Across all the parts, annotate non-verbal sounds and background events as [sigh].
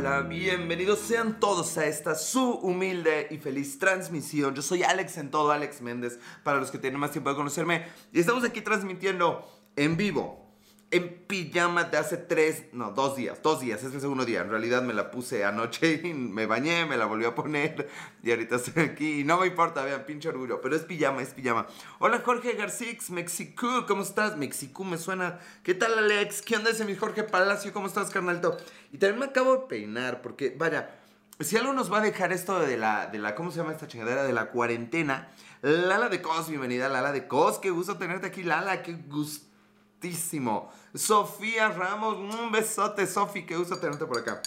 Hola, bienvenidos sean todos a esta su humilde y feliz transmisión. Yo soy Alex en todo, Alex Méndez, para los que tienen más tiempo de conocerme. Y estamos aquí transmitiendo en vivo en pijama de hace tres, no, dos días, dos días, es el segundo día. En realidad me la puse anoche [laughs] y me bañé, me la volví a poner y ahorita estoy aquí no me importa, vean, pinche orgullo, pero es pijama, es pijama. Hola Jorge Garcix, Mexico, ¿cómo estás? Mexico me suena. ¿Qué tal Alex? ¿Qué onda ese mi Jorge Palacio? ¿Cómo estás, carnalito? Y también me acabo de peinar porque, vaya, si algo nos va a dejar esto de la, de la, ¿cómo se llama esta chingadera? De la cuarentena. Lala de Cos, bienvenida Lala de Cos, qué gusto tenerte aquí, Lala, qué gusto Sofía Ramos, un besote, Sofi, qué gusto tenerte por acá.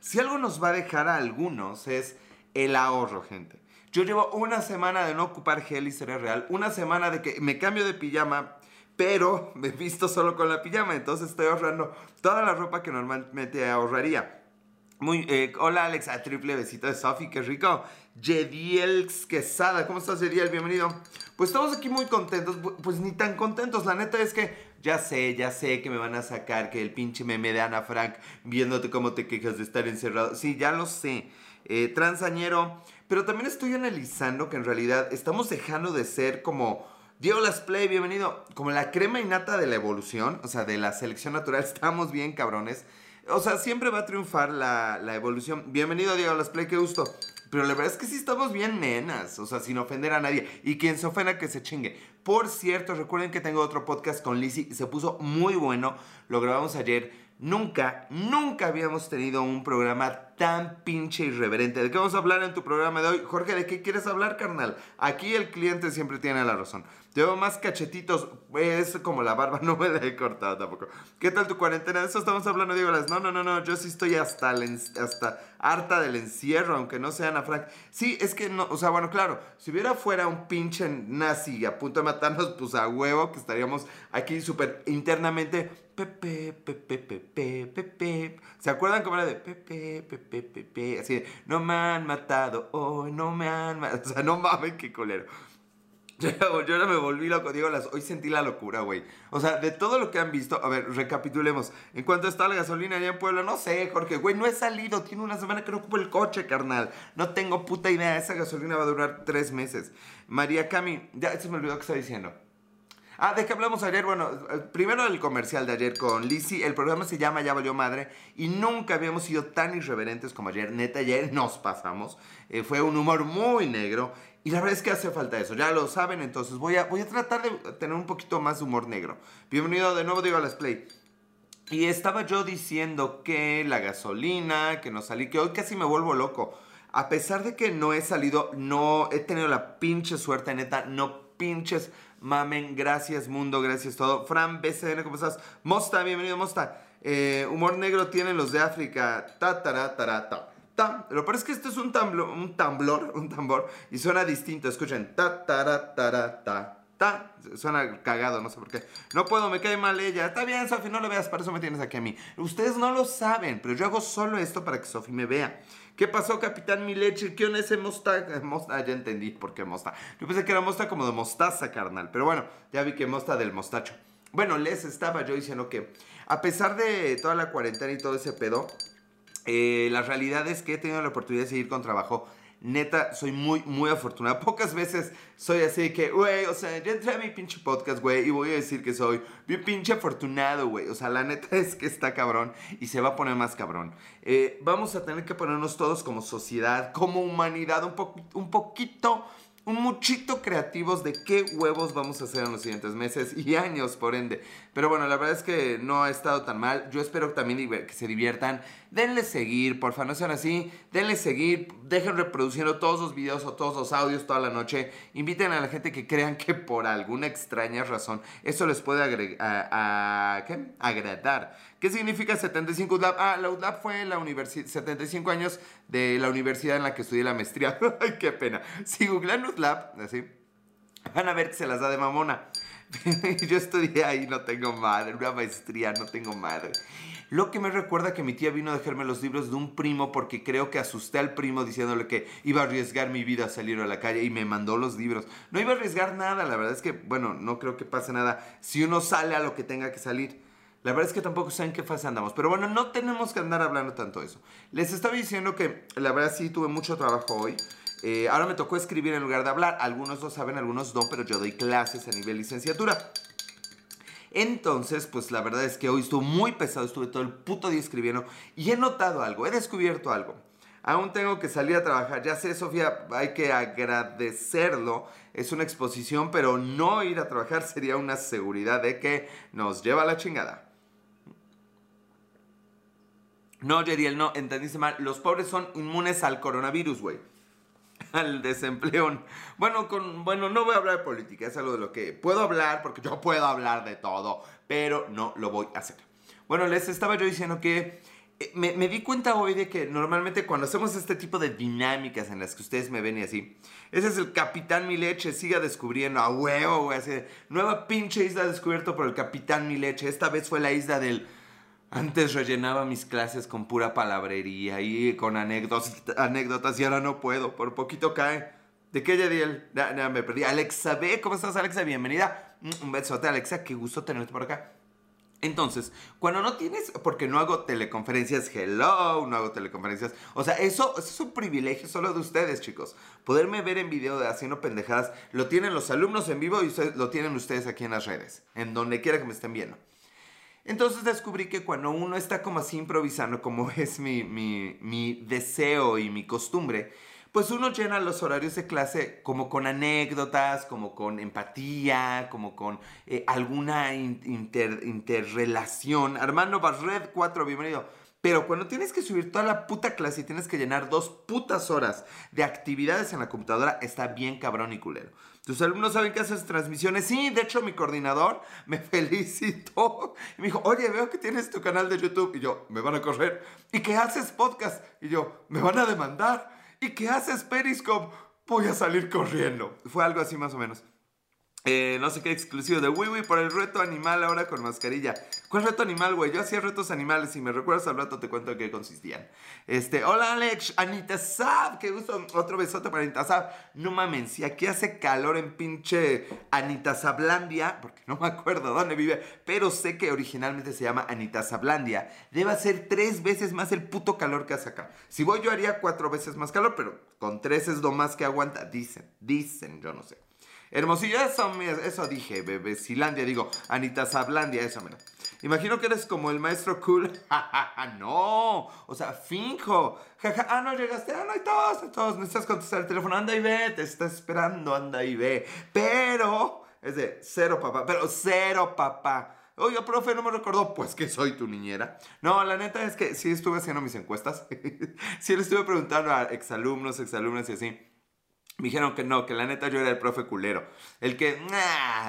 Si algo nos va a dejar a algunos es el ahorro, gente. Yo llevo una semana de no ocupar gel y cereal real, una semana de que me cambio de pijama, pero me visto solo con la pijama, entonces estoy ahorrando toda la ropa que normalmente ahorraría. Muy, eh, hola Alexa, triple besito de Sofi, qué rico. Jediel Quesada, ¿cómo estás Jediel? Bienvenido. Pues estamos aquí muy contentos, pues ni tan contentos, la neta es que ya sé, ya sé que me van a sacar que el pinche meme de Ana Frank viéndote cómo te quejas de estar encerrado. Sí, ya lo sé. Eh, transañero, pero también estoy analizando que en realidad estamos dejando de ser como... Diego Las Play, bienvenido. Como la crema innata de la evolución, o sea, de la selección natural, [laughs] estamos bien cabrones. O sea, siempre va a triunfar la, la evolución. Bienvenido, Diego Las Play, qué gusto. Pero la verdad es que sí estamos bien nenas, o sea, sin ofender a nadie. Y quien se ofenda que se chingue. Por cierto, recuerden que tengo otro podcast con Lizzie se puso muy bueno. Lo grabamos ayer. Nunca, nunca habíamos tenido un programa tan pinche irreverente. ¿De qué vamos a hablar en tu programa de hoy? Jorge, ¿de qué quieres hablar, carnal? Aquí el cliente siempre tiene la razón. Llevo más cachetitos. Es como la barba, [laughs] no me la he cortado tampoco. ¿Qué tal tu cuarentena? De eso estamos hablando, digo, las. No, no, no, no. Yo sí estoy hasta, hasta harta del encierro, aunque no sea Ana Frank. Sí, es que no. O sea, bueno, claro. Si hubiera fuera un pinche nazi a punto de matarnos, pues a huevo, que estaríamos aquí súper internamente. Pepe, pepe, pepe, pepe. ¿Se acuerdan cómo era de pepe, pepe, pepe? Así de, no me han matado hoy, no me han matado. [laughs] O sea, no mames, qué colero. [laughs] Yo, ahora me volví loco, digo, las, hoy sentí la locura, güey. O sea, de todo lo que han visto, a ver, recapitulemos. En cuanto está la gasolina allá en Puebla, no sé, Jorge, güey, no he salido, tiene una semana que no ocupo el coche, carnal. No tengo puta idea, esa gasolina va a durar tres meses. María Cami, ya se me olvidó qué estaba diciendo. Ah, de qué hablamos ayer, bueno, eh, primero el comercial de ayer con Lizzie, el programa se llama Ya valió madre y nunca habíamos sido tan irreverentes como ayer, neta, ayer nos pasamos, eh, fue un humor muy negro y la verdad es que hace falta eso, ya lo saben, entonces voy a, voy a tratar de tener un poquito más de humor negro. Bienvenido de nuevo, digo, a Let's Play. Y estaba yo diciendo que la gasolina, que no salí, que hoy casi me vuelvo loco. A pesar de que no he salido, no he tenido la pinche suerte, neta, no pinches mamen, gracias mundo, gracias todo. Fran, BCN, ¿cómo estás? Mosta, bienvenido, Mosta. Eh, humor negro tienen los de África. Ta, ta, ta, ta. Lo peor es que esto es un, tamblo, un tamblor, [laughs] un tambor, y suena distinto. Escuchen, ta, ta, ta, ta, ta. Suena cagado, no sé por qué. No puedo, me cae mal ella. Está bien, Sofi, no lo veas, para eso me tienes aquí a mí. Ustedes no lo saben, pero yo hago solo esto para que Sofi me vea. ¿Qué pasó, Capitán Mileche? ¿Qué onda ese mosta? mosta? Ah, ya entendí por qué mosta. Yo pensé que era mosta como de mostaza, carnal. Pero bueno, ya vi que mosta del mostacho. Bueno, les estaba yo diciendo que a pesar de toda la cuarentena y todo ese pedo, eh, la realidad es que he tenido la oportunidad de seguir con trabajo. Neta, soy muy, muy afortunado. [laughs] Pocas veces soy así que, güey, o sea, ya entré a mi pinche podcast, güey, y voy a decir que soy bien pinche afortunado, güey. O sea, la neta [laughs] es que está cabrón y se va a poner más cabrón. Eh, vamos a tener que ponernos todos como sociedad, como humanidad, un, po un poquito un muchito creativos de qué huevos vamos a hacer en los siguientes meses y [laughs] años, por ende. Pero bueno, la verdad es que no ha estado tan mal. Yo espero también que se diviertan. Denle seguir, porfa, no sean así. Denle seguir, dejen reproduciendo todos los videos o todos los audios toda la noche. Inviten a la gente que crean que por alguna extraña razón eso les puede ¿qué? agradar. ¿Qué significa 75 UDLAB? Ah, la UDLAB fue la universidad, 75 años de la universidad en la que estudié la maestría. [laughs] Ay, qué pena. Si googlean UDLAB, así, van a ver que se las da de mamona. [laughs] Yo estudié ahí, no tengo madre. Una maestría, no tengo madre. Lo que me recuerda que mi tía vino a dejarme los libros de un primo porque creo que asusté al primo diciéndole que iba a arriesgar mi vida a salir a la calle y me mandó los libros. No iba a arriesgar nada, la verdad es que, bueno, no creo que pase nada si uno sale a lo que tenga que salir. La verdad es que tampoco sé en qué fase andamos. Pero bueno, no tenemos que andar hablando tanto de eso. Les estaba diciendo que la verdad sí tuve mucho trabajo hoy. Eh, ahora me tocó escribir en lugar de hablar. Algunos lo saben, algunos no, pero yo doy clases a nivel licenciatura. Entonces, pues la verdad es que hoy estuvo muy pesado, estuve todo el puto día escribiendo y he notado algo, he descubierto algo. Aún tengo que salir a trabajar. Ya sé, Sofía, hay que agradecerlo. Es una exposición, pero no ir a trabajar [laughs] sería una seguridad de que nos lleva a la chingada. No, Yeriel, no, entendiste mal. Los pobres son inmunes al coronavirus, güey. Al desempleo. Bueno, con, bueno, no voy a hablar de política, es algo de lo que puedo hablar, porque yo puedo hablar de todo, pero no lo voy a hacer. Bueno, les estaba yo diciendo que eh, me, me, di cuenta hoy de que normalmente cuando hacemos este tipo de dinámicas en las que ustedes me ven y así, ese es el Capitán Mileche, siga descubriendo a huevo, güey, nueva pinche isla descubierto por el Capitán Mileche. Esta vez fue la isla del antes rellenaba mis clases con pura palabrería y con anécdotas, anécdotas y ahora no puedo, por poquito cae. ¿De qué Yadiel? Ya, ya me perdí. Alexa B, ¿cómo estás Alexa? Bienvenida. Mm, un besote Alexa, qué gusto tenerte por acá. Entonces, cuando no tienes, porque no hago teleconferencias, hello, no hago teleconferencias, o sea, eso, eso, es un privilegio solo de ustedes, chicos. Poderme ver en video de haciendo pendejadas, lo tienen los alumnos en vivo y ustedes, lo tienen ustedes aquí en las redes, en donde quiera que me estén viendo. Entonces descubrí que cuando uno está como así improvisando, como [laughs] es mi, mi, mi deseo y mi costumbre, pues uno llena los horarios de clase como con anécdotas, como con empatía, como con eh, alguna inter, interrelación. Armando Barred 4, bienvenido. Pero cuando tienes que subir toda la puta clase y tienes que llenar dos putas horas de actividades en la computadora, está bien cabrón y culero. ¿Tus alumnos saben que haces transmisiones? Sí, de hecho mi coordinador me [laughs] felicitó y me dijo, oye, veo que tienes tu canal de YouTube. Y yo, me van a correr. ¿Y que haces podcast? Y yo, me van a demandar. ¿Y que haces Periscope? Voy a salir corriendo. Fue algo así más o menos. Eh, no sé qué exclusivo de Wiwi por el reto animal ahora con mascarilla. ¿Cuál reto animal, güey? Yo hacía retos animales. Si me recuerdas al rato te cuento en qué consistían. Este, hola Alex, Anita Sab, qué gusto. Otro besote para Anita Sab. No mames, si aquí hace calor en pinche Anita Sablandia, porque no me acuerdo dónde vive, pero sé que originalmente se llama Anita Sablandia. Debe ser tres veces más el puto calor que hace acá. Si voy yo haría cuatro veces más calor, pero con tres es lo más que aguanta. Dicen, dicen, yo no sé. Hermosillo, eso, eso dije, bebé. Silandia, digo, Anita Sablandia, eso, mira. Imagino que eres como el maestro cool. [laughs] no, o sea, finjo. ah, no llegaste. Ah, no hay todos, todos. Necesitas contestar el teléfono. Anda y ve, te está esperando, anda y ve. Pero, es de cero papá, pero cero papá. Oye, profe, no me recordó. Pues que soy tu niñera. No, la neta es que sí estuve haciendo mis encuestas. [laughs] sí le estuve preguntando a exalumnos, exalumnas y así. Me dijeron que no, que la neta yo era el profe culero. El que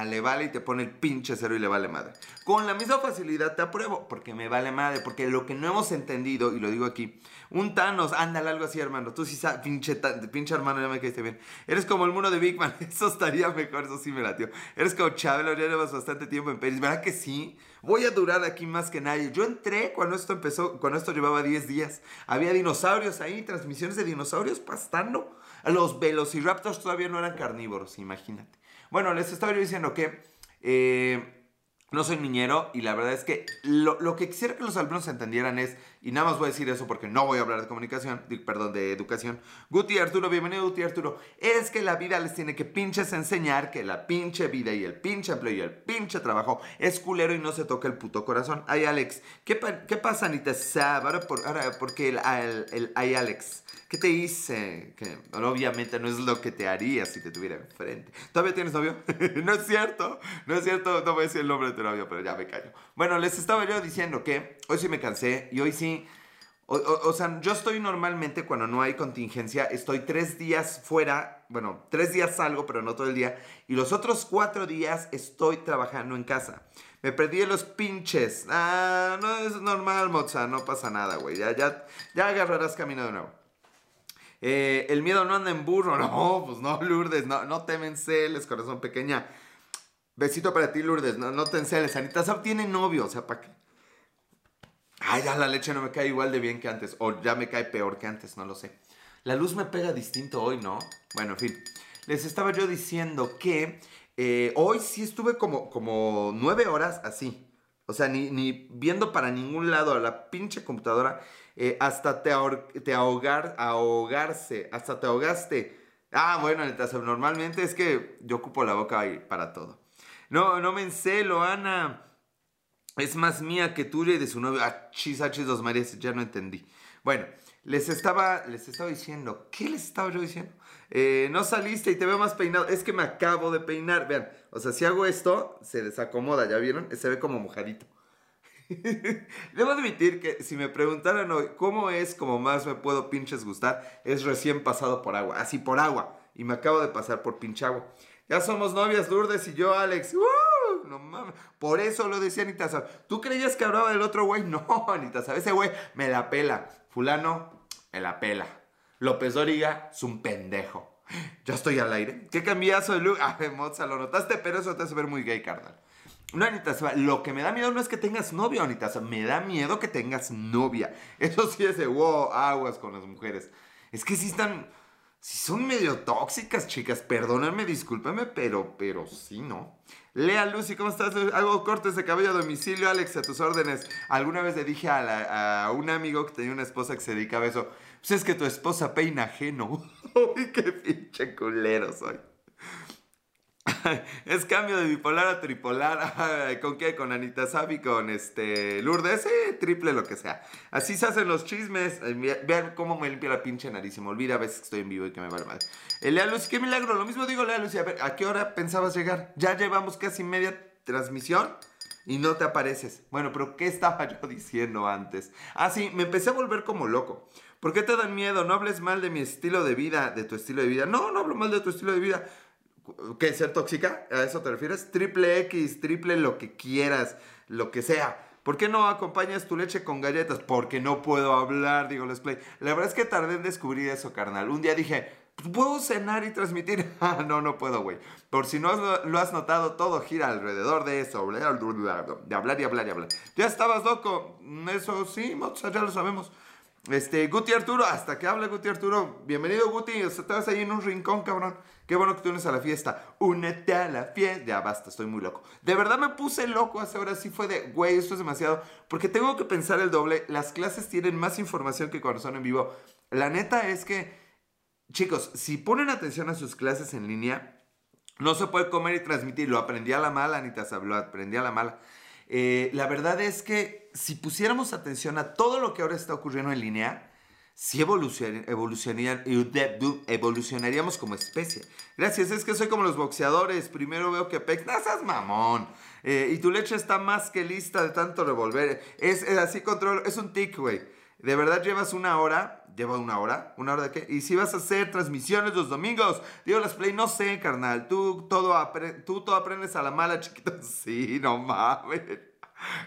le vale y te pone el pinche cero y le vale madre. Con la misma facilidad te apruebo, porque me vale madre. Porque lo que no hemos entendido, y lo digo aquí, un Thanos, ándale algo así, hermano. Tú sí sabes, pinche, pinche hermano, ya me caíste bien. Eres como el mundo de Big Man, [laughs] eso estaría mejor, eso sí me latió. Eres como Chabelo, ya llevas bastante tiempo en Peris, ¿verdad que sí? Voy a durar aquí más que nadie. Yo entré cuando esto empezó, cuando esto llevaba 10 días. Había dinosaurios ahí, transmisiones de dinosaurios pastando. Los velociraptors todavía no eran carnívoros, imagínate. Bueno, les estaba yo diciendo que eh, no soy niñero y la verdad es que lo, lo, que quisiera que los alumnos entendieran es, y nada más voy a decir eso porque no voy a hablar de comunicación, perdón, de educación. Guti Arturo, bienvenido Guti Arturo. Es que la vida les tiene que pinches enseñar que la pinche vida y el pinche empleo y el pinche trabajo es culero y no se toca el puto corazón. Ay, Alex, ¿qué, qué pasa, Anita Ahora, por, ahora porque el, el, el, ay, Alex. ¿Qué te hice? Que obviamente no es lo que te haría si te tuviera enfrente. ¿Todavía tienes novio? [laughs] no es cierto, no es cierto, no voy a decir el nombre de tu novio, pero ya me callo. Bueno, les estaba yo diciendo que hoy sí me cansé y hoy sí... O, sea, yo estoy normalmente cuando no hay contingencia, estoy tres días fuera, bueno, tres días salgo, pero no todo el día, y los otros cuatro días estoy trabajando en casa. Me perdí los pinches. Ah, no es normal, moza, no pasa nada, güey. Ya, ya, ya agarrarás camino de nuevo. Eh, el miedo no anda en burro. [laughs] No, pues no, Lourdes. No, no celes, corazón pequeña. Besito para ti, Lourdes. No, no te enceles. Anita Sab tiene novio. O sea, ¿para qué? Ay, ya la leche no me cae igual de bien que antes. O ya me cae peor que antes, no lo sé. La luz me pega distinto hoy, ¿no? Bueno, en fin. Les estaba yo diciendo que eh, hoy sí estuve como, como nueve horas así. O sea, ni, ni viendo para ningún lado a la pinche computadora, eh, hasta te, te ahogar, ahogarse, hasta te ahogaste. Ah, bueno, normalmente es que yo ocupo la boca ahí para todo. No, no me encelo, Ana. Es más mía que tuya y de su novio. Ah, chis, chis, dos Marías, ya no entendí. Bueno, les estaba, les estaba diciendo, ¿qué les estaba yo diciendo? Eh, no saliste y te veo más peinado. Es que me acabo de peinar. Vean, o sea, si hago esto, se desacomoda, ¿ya vieron? Se ve como mojadito. [laughs] Debo admitir que si me preguntaran hoy cómo es como más me puedo pinches gustar, es recién pasado por agua, así por agua. Y me acabo de pasar por pinche agua. Ya somos novias, Lourdes y yo, Alex. No mames. Por eso lo decía Anita ¿Tú creías que hablaba del otro güey? [laughs] No, Anita Ese güey me la pela. Fulano, me la pela. López Doriga es un pendejo. Ya estoy al aire. ¿Qué cambiazo de look? [laughs] Ah, Moza, lo notaste, pero eso te hace ver muy gay, carnal. No, Anita, lo que me da miedo no es que tengas novio, Anita, me da miedo que tengas novia. [laughs] Eso sí es de wow, aguas con las mujeres. Es que sí están, sí son medio tóxicas, chicas. Perdónenme, discúlpenme, pero, pero sí, ¿no? Lea Lucy, ¿cómo estás? Hago cortes de cabello a domicilio, Alex, a tus órdenes. Alguna vez le dije a, a un amigo que tenía una esposa que se dedicaba a eso. Pues es que tu esposa peina ajeno. [laughs] Uy, qué pinche culero soy. [laughs] es cambio de bipolar a tripolar. [laughs] ¿Con qué? Con Anita Sabi, con este Lourdes, triple lo que sea. Así se hacen los chismes. Vean cómo me limpia la pinche nariz. Se me olvida a veces que estoy en vivo y que me vale mal. Eh, Lea Lucy, qué milagro. Lo mismo digo, Lea Lucy. A ver, ¿a qué hora pensabas llegar? Ya llevamos casi media transmisión y no te apareces. Bueno, pero ¿qué estaba [laughs] yo diciendo antes? Ah, sí, me empecé a volver como loco. ¿Por qué te dan miedo? No hables mal de mi estilo de vida, de tu estilo de vida. No, no hablo mal de tu estilo de vida. ¿Qué? ¿Ser tóxica? ¿A eso te refieres? Triple X, triple lo que quieras, lo que sea. ¿Por qué no acompañas tu leche con galletas? Porque no puedo hablar, digo les play. La verdad es que tardé en descubrir eso, carnal. Un día dije, pues, ¿puedo cenar y transmitir? [laughs] Ah, no, no puedo, güey. Por si no lo has notado, todo gira alrededor de eso. De hablar y hablar y hablar. Ya estabas loco. Eso sí, ya lo sabemos. Este, Guti Arturo, hasta que hable Guti Arturo. Bienvenido, Guti. O sea, estás ahí en un rincón, cabrón. Qué bueno que tú unes a la fiesta. Únete a la fiesta. Ya basta, estoy muy loco. De verdad me puse loco hace horas. Sí fue de, güey, esto es demasiado. Porque tengo que pensar el doble. Las clases tienen más información que cuando son en vivo. La neta es que, chicos, si ponen atención a sus clases en línea, no se puede comer y transmitir. Lo aprendí a la mala, Anita, lo aprendí a la mala. Eh, la verdad es que si pusiéramos atención a todo lo que ahora está ocurriendo en línea, sí evolucionaríamos como especie. Gracias, es que soy como los boxeadores. Primero veo que Pex, no seas mamón. Eh, y tu leche está más que lista de tanto revolver. Es, así control, es un tic, güey. De verdad llevas una hora, lleva una hora, una hora de qué. Y si vas a hacer transmisiones los domingos, digo las play, no sé, carnal. Tú todo, tú todo aprendes a la mala, chiquito. [laughs] Sí, no mames.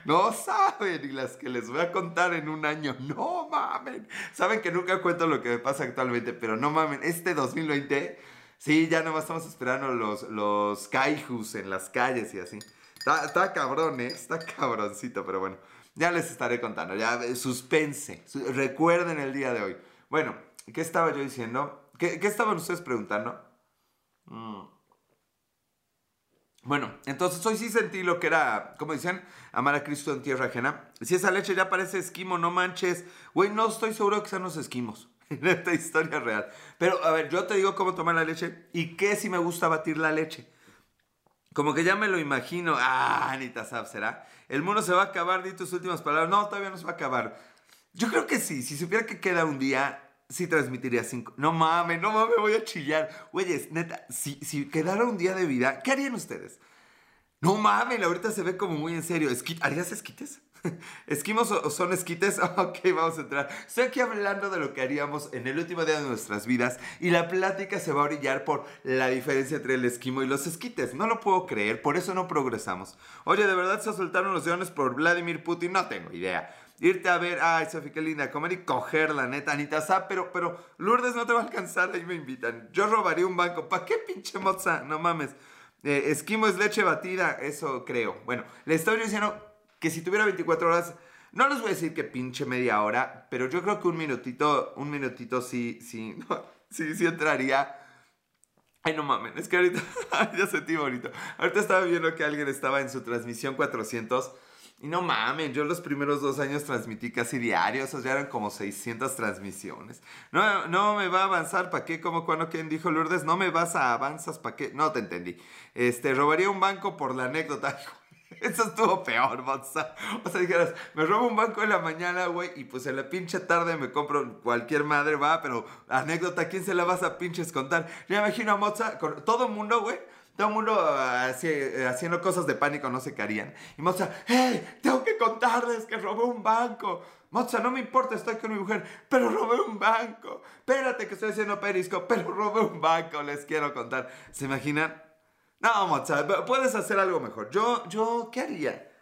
No saben, y las que les voy a contar en un año, no mamen. Saben que nunca cuento lo que me pasa actualmente, pero no mamen, este 2020, sí, ya nomás estamos esperando los, los kaijus en las calles y así. Está, está cabrón, ¿eh? Está cabroncito, pero bueno, ya les estaré contando, ya eh, suspense, recuerden el día de hoy. Bueno, ¿qué estaba yo diciendo? ¿Qué, qué estaban ustedes preguntando? Mm. Bueno, entonces hoy sí sentí lo que era, como dicen, amar a Cristo en tierra ajena. Si esa leche ya parece esquimo, no manches. Güey, no estoy seguro que sean los esquimos. [laughs] En esta historia real. Pero, a ver, yo te digo cómo tomar la leche y qué si me gusta batir la leche. Como que ya me lo imagino. Ah, Anita Sab, ¿será? El mundo se va a acabar, di tus últimas palabras. No, todavía no se va a acabar. Yo creo que sí. Si supiera que queda un día, sí transmitiría cinco. No mames, no mames, voy a chillar. Güeyes, neta, si, si quedara un día de vida, ¿qué harían ustedes? No mames, ahorita se ve como muy en serio. ¿Harías esquites? [laughs] ¿Esquimos o son esquites? [laughs] Ok, vamos a entrar. Estoy aquí hablando de lo que haríamos en el último día de nuestras vidas y la plática se va a orillar por la diferencia entre el esquimo y los esquites. No lo puedo creer, por eso no progresamos. Oye, ¿de verdad se soltaron los leones por Vladimir Putin? No tengo idea irte a ver, ay, Sofía, qué linda, comer y coger, la neta, Anita Sa, pero, pero, Lourdes no te va a alcanzar, ahí me invitan. Yo robaría un banco, ¿para qué pinche moza? No mames. Eh, esquimo es leche batida, eso creo. Bueno, le estoy diciendo que si tuviera 24 horas, no les voy a decir que pinche media hora, pero yo creo que un minutito, un minutito sí, sí, [laughs] sí, sí entraría. Ay, no mames, es que ahorita, [laughs] ya sentí bonito. Ahorita estaba viendo que alguien estaba en su transmisión 400 Y no mames, yo los primeros dos años transmití casi diarios, o sea, eran como 600 transmisiones. No, no me va a avanzar, ¿para qué? Como cuando quien dijo Lourdes, no me vas a avanzas, ¿para qué? No te entendí. Este, robaría un banco por la anécdota. [laughs] Eso estuvo peor, Moza. O sea, dijeras, me robo un banco en la mañana, güey, y pues en la pinche tarde me compro cualquier madre, va, pero anécdota, ¿quién se la vas a pinches contar? Me imagino a Moza, con todo mundo, güey, todo el mundo haciendo cosas de pánico, no se querían. Y Moza, ¡hey! Tengo que contarles que robé un banco. Moza, no me importa, estoy con mi mujer, pero robé un banco. Espérate que estoy haciendo perisco, pero robé un banco, les quiero contar. ¿Se imaginan? No, Moza, puedes hacer algo mejor. Yo, yo, ¿qué haría?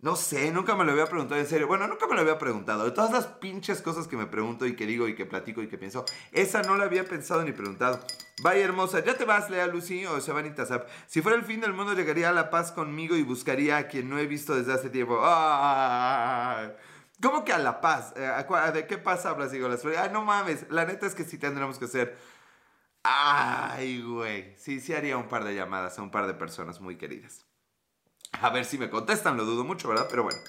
No sé, nunca me lo había preguntado en serio. Bueno, nunca me lo había preguntado. De todas las pinches cosas que me pregunto y que digo y que platico y que pienso, esa no la había pensado ni preguntado. Vaya hermosa, ¿ya te vas, Lea Lucy o Sebanita Zap? Si fuera el fin del mundo, llegaría a la paz conmigo y buscaría a quien no he visto desde hace tiempo. ¿Cómo que a la paz? Eh, ¿De qué paz hablas? Digo, las Ay, no mames. La neta es que sí tendremos que hacer. Ay, güey. Sí, sí haría un par de llamadas a un par de personas muy queridas. A ver si me contestan, lo dudo mucho, ¿verdad? Pero bueno.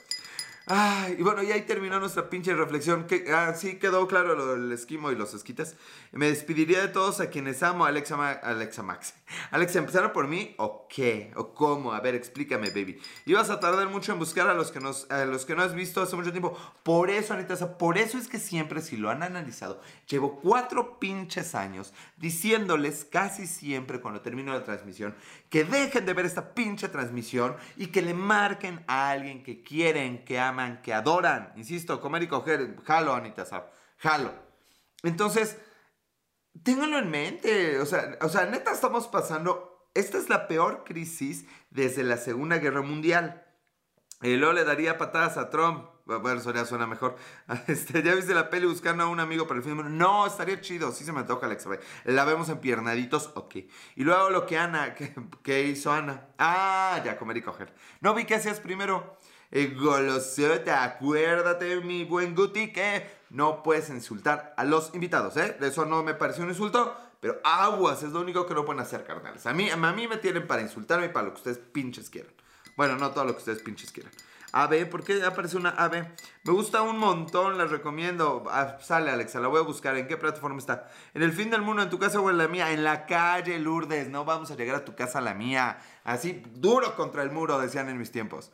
Ay, y bueno, y ahí terminó nuestra pinche reflexión. Que, ah, sí, quedó claro lo del esquimo y los esquites. Me despediría de todos a quienes amo. Alexa, Alexa Max. [laughs] Alexa, ¿empezaron por mí o qué? ¿O cómo? A ver, explícame, baby. Ibas a tardar mucho en buscar a los que, nos, a los que no has visto hace mucho tiempo. Por eso, Anita, por eso es que siempre, si lo han analizado, llevo cuatro pinches años diciéndoles casi siempre cuando termino la transmisión que dejen de ver esta pinche transmisión y que le marquen a alguien que quieren, que aman, que adoran. Insisto, comer y coger, jalo, Anita Sab, jalo. Entonces, ténganlo en mente. O sea, o sea, neta estamos pasando, esta es la peor crisis desde la Segunda Guerra Mundial. Y luego le daría patadas a Trump. Bueno, eso ya suena mejor. [laughs] Este, ¿Ya viste la peli buscando a un amigo para el film? No, estaría chido. Sí se me toca Alexa. La vemos en piernaditos. Ok. Y luego lo que Ana, [laughs] ¿qué, hizo Ana? Ah, ya, comer y coger. No vi qué hacías primero. Eh, goloseta, acuérdate, mi buen Guti, que no puedes insultar a los invitados, ¿eh? Eso no me pareció un insulto, pero aguas es lo único que no pueden hacer, carnales. A mí, a mí me tienen para insultarme y para lo que ustedes pinches quieran. Bueno, no todo lo que ustedes pinches quieran. AB, ¿por qué aparece una AB? Me gusta un montón, les recomiendo. Ah, sale Alexa, la voy a buscar. ¿En qué plataforma está? En el fin del mundo, en tu casa o en la mía. En la calle, Lourdes. No vamos a llegar a tu casa, la mía. Así, duro contra el muro, decían en mis tiempos.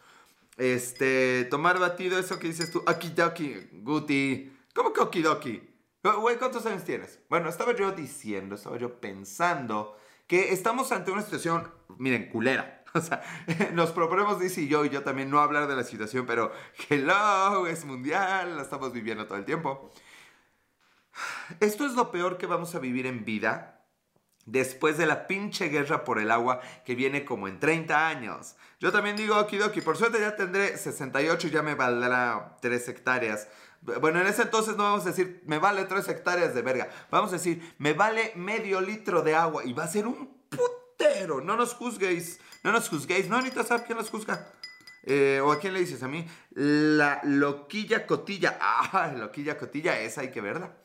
Este, tomar batido, eso que dices tú. Okidoki, Guti. ¿Cómo que okidoki? Güey, ¿cuántos años tienes? Bueno, estaba yo diciendo, estaba yo pensando que estamos ante una situación, miren, culera. [laughs] O sea, [laughs] nos proponemos, dice yo, y yo también, no hablar de la situación, pero hello, es mundial, la estamos viviendo todo el tiempo. [sighs] Esto es lo peor que vamos a vivir en vida después de la pinche guerra por el agua que viene como en 30 años. Yo también digo okidoki, por suerte ya tendré 68 y ya me valdrá 3 hectáreas. Bueno, en ese entonces no vamos a decir, me vale 3 hectáreas de verga. Vamos a decir, me vale medio litro de agua y va a ser un putero. No nos juzguéis. No nos juzguéis. No, Anita, ¿sabes quién nos juzga? Eh, ¿O a quién le dices a mí? La loquilla cotilla. [laughs] Ah, loquilla cotilla, esa hay que verla.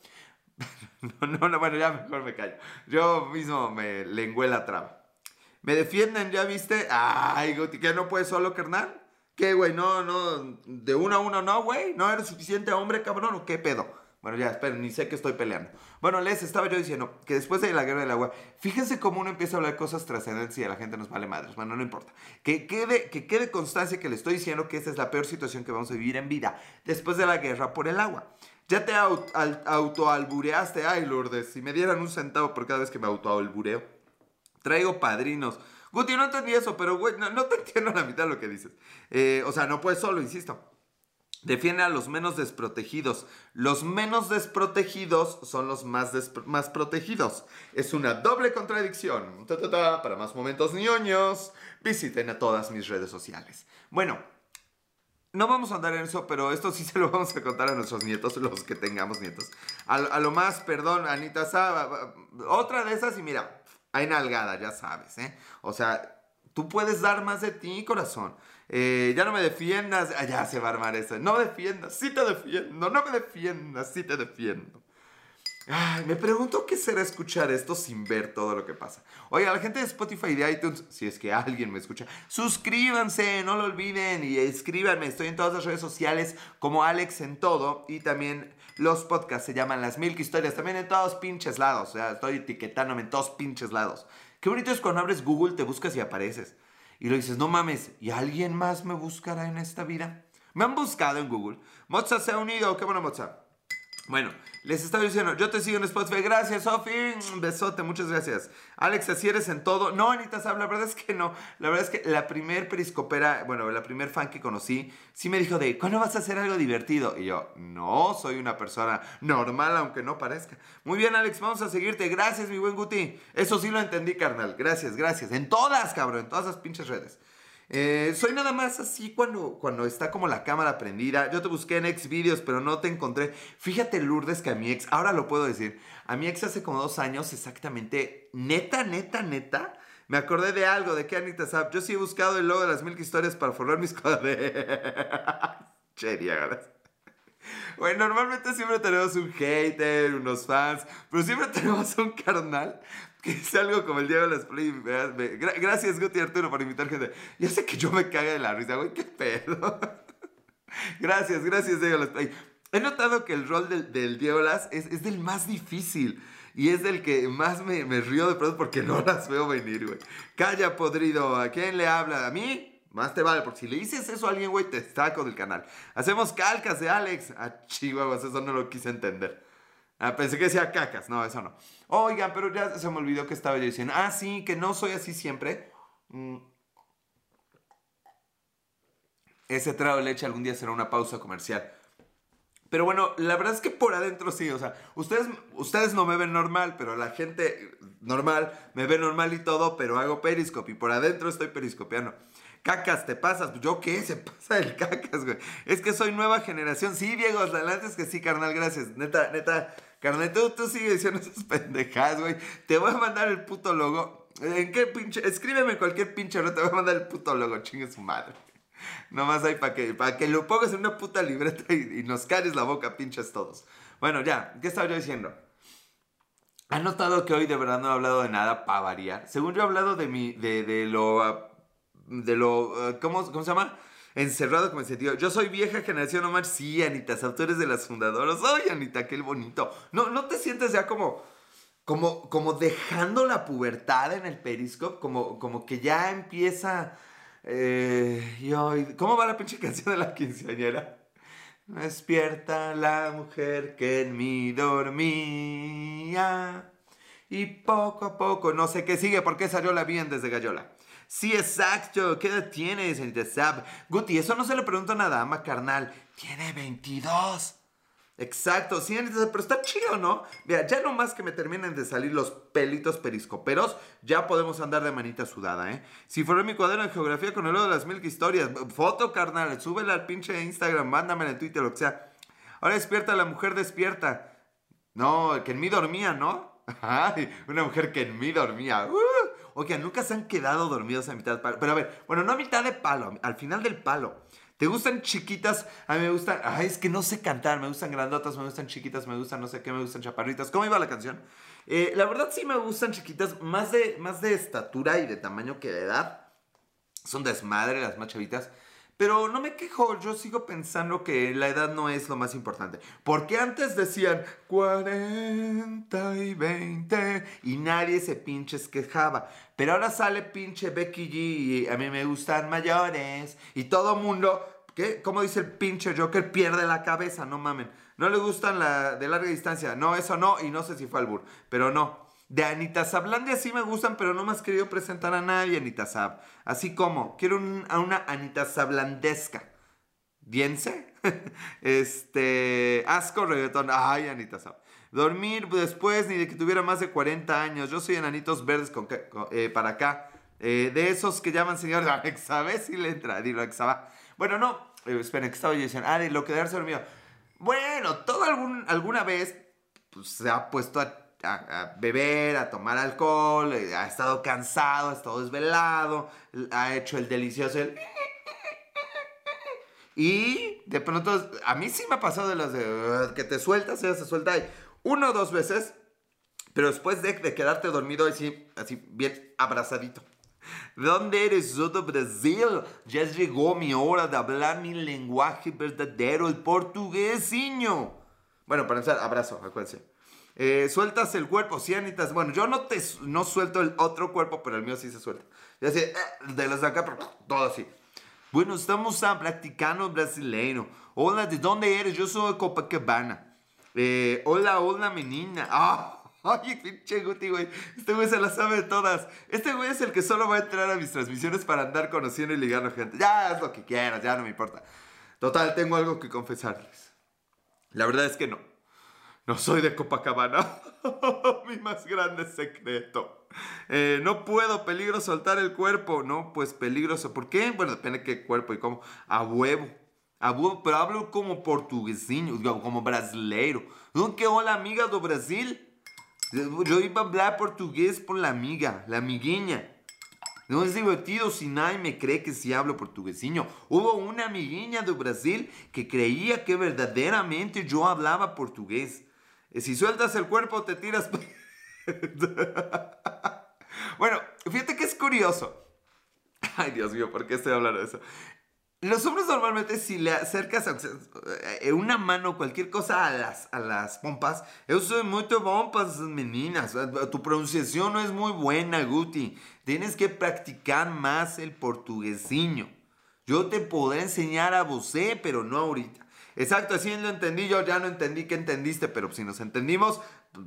[laughs] no, no, no, bueno, ya mejor me callo. Yo mismo me lengué la traba. ¿Me defienden? ¿Ya viste? Ay, Goti, ¿que no puedes solo, carnal? ¿Qué, güey? No, no, de uno a uno no, güey. ¿No eres suficiente hombre, cabrón? ¿O qué pedo? Bueno, ya, esperen, ni sé que estoy peleando. Bueno, les estaba yo diciendo que después de la guerra del agua, fíjense cómo uno empieza a hablar cosas trascendentes y a la gente nos vale madres. Bueno, no importa. Que quede, que quede constancia que le estoy diciendo que esta es la peor situación que vamos a vivir en vida después de la guerra por el agua. Ya te autoalbureaste, ay Lourdes, si me dieran un centavo por cada vez que me autoalbureo. Traigo padrinos. Guti, no entendí eso, pero güey, no, te [laughs] entiendo la mitad de lo que dices. Eh, o sea, no puedes solo, insisto. Defiende a los menos desprotegidos. Los menos desprotegidos son los más, más protegidos. Es una doble contradicción. Para más momentos ñoños, visiten a todas mis redes sociales. Bueno, no vamos a andar en eso, pero esto sí [laughs] se lo vamos a contar a nuestros nietos, los que tengamos nietos. A, lo más, perdón, Anita Saba, otra de esas y mira, hay nalgada, ya sabes, ¿eh? O sea, tú puedes dar más de ti, corazón. Eh, ya no me defiendas. Ah, ya se va a armar eso. No defiendas, sí te defiendo. No me defiendas, sí te defiendo. Me pregunto qué será escuchar esto sin ver todo lo que pasa. Oye, a la gente de Spotify y de iTunes, si es que alguien me escucha, suscríbanse, no lo olviden y escríbanme. Estoy en todas las redes sociales como Alex en todo y también los podcasts se llaman Las Milk Historias, también en todos pinches lados. O sea, estoy etiquetándome en todos pinches lados. Qué bonito es cuando abres Google, te buscas y apareces. Y lo dices, no mames, ¿y alguien más me buscará en esta vida? Me han buscado en Google. Moza se ha unido, qué bueno Moza. Bueno, les estaba diciendo, yo te sigo en Spotify. Gracias, Sofi. Besote, muchas gracias. Alex, así eres en todo. No, Anita Sab, la verdad es que no. La verdad es que la primer periscopera, bueno, la primer fan que conocí, sí me dijo de, ¿cuándo vas a hacer algo divertido? Y yo, no, soy una persona normal, aunque no parezca. Muy bien, Alex, vamos a seguirte. Gracias, mi buen Guti. Eso sí lo entendí, carnal. Gracias, gracias. En todas, cabrón, en todas las pinches redes. Eh, soy nada más así cuando, cuando está como la cámara prendida. Yo te busqué en ex videos, pero no te encontré. Fíjate, Lourdes, que a mi ex, ahora lo puedo decir, a mi ex hace como dos años exactamente, neta, neta, neta, me acordé de algo, de que Anita Zap. Yo sí he buscado el logo de las mil historias para forrar mis [laughs] cuadernos. che, Bueno, normalmente siempre tenemos un hater, unos fans, pero siempre tenemos un carnal que [laughs] es algo como el Diego de las Play. Gracias, Guti Arturo, por invitar gente. Ya sé que yo me caga de la risa, güey, qué pedo. [laughs] gracias, gracias, Diego las Play. He notado que el rol del, del Diego Las es, es, del más difícil. Y es del que más me, me río de pronto porque no las veo venir, güey. Calla, podrido. ¿A quién le habla? ¿A mí? Más te vale, porque si le dices eso a alguien, güey, te saco del canal. Hacemos calcas de Alex. Ah, chihuahuas, eso no lo quise entender. Ah, pensé que decía cacas. No, eso no. Oigan, pero ya se me olvidó que estaba yo diciendo. Ah, sí, que no soy así siempre. Mm. Ese trago de leche algún día será una pausa comercial. Pero bueno, la verdad es que por adentro sí, o sea, ustedes, ustedes no me ven normal, pero la gente normal me ve normal y todo, pero hago periscope y por adentro estoy periscopiando. Cacas, te pasas. ¿Yo qué? Se pasa el cacas, güey. Es que soy nueva generación. Sí, Diego, adelante es que sí, carnal, gracias. Neta, neta, carnal, tú, tú sigues diciendo esas pendejadas, güey. Te voy a mandar el puto logo. ¿En qué pinche? Escríbeme cualquier pinche no te voy a mandar el puto logo, chingue su madre. Nomás hay para que, para que lo pongas en una puta libreta y, nos cares la boca, pinches todos. Bueno, ya, ¿qué estaba yo diciendo? ¿Han notado que hoy de verdad no he hablado de nada para variar? Según yo he hablado de, mi, de, lo de lo, eh, ¿cómo, ¿cómo se llama? Encerrado como el sentido. Yo soy vieja generación, Omar. Sí, Anita, autores de las fundadoras. Ay, Anita, qué bonito. No, no te sientes ya como, como, como dejando la pubertad en el periscope, como, como que ya empieza... Eh, ¿Cómo va la pinche canción de la quinceañera? Despierta la mujer que en mí dormía. Y poco a poco, no sé qué sigue, porque salió la bien desde Gallola. Sí, exacto. ¿Qué edad tienes, señorita? Guti, eso no se le pregunta a una dama, carnal. Tiene 22. Exacto, sí, pero está chido, ¿no? Mira, ya no más que me terminen de salir los pelitos periscoperos, ya podemos andar de manita sudada, ¿eh? Si fuera mi cuaderno de geografía con el logo de las mil historias, foto, carnal, súbela al pinche Instagram, mándame en Twitter, lo que sea. Ahora despierta, la mujer despierta. No, que en mí dormía, ¿no? [laughs] Ay, una mujer que en mí dormía. Uh. Oigan, nunca se han quedado dormidos a mitad del palo. Pero a ver, bueno, no a mitad de palo, al final del palo. ¿Te gustan chiquitas? A mí me gustan. Ay, es que no sé cantar. Me gustan grandotas, me gustan chiquitas, me gustan no sé qué, me gustan chaparritas. ¿Cómo iba la canción? Eh, la verdad sí me gustan chiquitas, más de, más de estatura y de tamaño que de edad. Son desmadre las más chavitas. Pero no me quejo, yo sigo pensando que la edad no es lo más importante. Porque antes decían 40 y 20 y nadie se pinches quejaba. Pero ahora sale pinche Becky G y a mí me gustan mayores. Y todo mundo, ¿qué? ¿Cómo dice el pinche Joker? Pierde la cabeza, no mamen. No le gustan la de larga distancia. No, eso no. Y no sé si fue al bur. Pero no. De Anita Sablandia sí me gustan, pero no me has querido presentar a nadie, Anita Sab. Así como, quiero a una Anita Sablandesca. ¿Bien sé? [laughs] este. Asco reggaetón. Ay, Anita Sab. Dormir después ni de que tuviera más de 40 años. Yo soy enanitos verdes con, eh, para acá. Eh, de esos que llaman señor Alexa. ¿Ves si le entra? Dilo, Alexa, Bueno, no. Eh, esperen, que estaba yo diciendo. Ah, de lo quedarse dormido. Bueno, todo algún, alguna vez pues, se ha puesto a a, beber, a tomar alcohol, eh, ha estado cansado, ha estado desvelado, ha hecho el delicioso Y de pronto, a mí sí me ha pasado de las de que te sueltas, se suelta y Una o dos veces, pero después de, de quedarte dormido así, así bien abrazadito. ¿De dónde eres? De Brasil. Ya llegó mi hora de hablar mi lenguaje verdadero, el portugués, niño. Bueno, para empezar, abrazo, acuérdense. Eh, sueltas el cuerpo, sí, Anitas. Bueno, yo no te no suelto el otro cuerpo, pero el mío sí se suelta. Ya sé, eh, de los de acá, pero todo así. Bueno, estamos a practicando brasileño. Hola, ¿de dónde eres? Yo soy de Copacabana. Eh, hola, hola, menina. Ah, [laughs] ay, pinche Guti, güey. Este güey se la sabe de todas. Este güey es el que solo va a entrar a mis transmisiones para andar conociendo y ligando gente. Ya, haz lo que quieras, ya no me importa. Total, tengo algo que confesarles. La verdad es que no. No soy de Copacabana. [laughs] Mi más grande secreto. Eh, no puedo, peligro soltar el cuerpo. No, pues peligroso. ¿Por qué? Bueno, depende de qué cuerpo y cómo. A huevo. A huevo, pero hablo como portuguesinho, como brasileiro. ¿No que hola amiga do Brasil? Yo iba a hablar portugués por la amiga, la amiguinha. No es divertido si nadie me cree que si hablo portuguesinho. Hubo una amiguinha do Brasil que creía que verdaderamente yo hablaba portugués. Si sueltas el cuerpo, te tiras. [laughs] bueno, fíjate que es curioso. Ay, Dios mío, ¿por qué estoy hablando de eso? Los hombres normalmente si le acercas eh, una mano cualquier cosa a las, a las pompas, yo soy muy pompas, meninas. Tu pronunciación no es muy buena, Guti. Tienes que practicar más el portuguesiño. Yo te podré enseñar a vosé, pero no ahorita. Exacto, así lo entendí yo, ya no entendí que entendiste, pero si nos entendimos,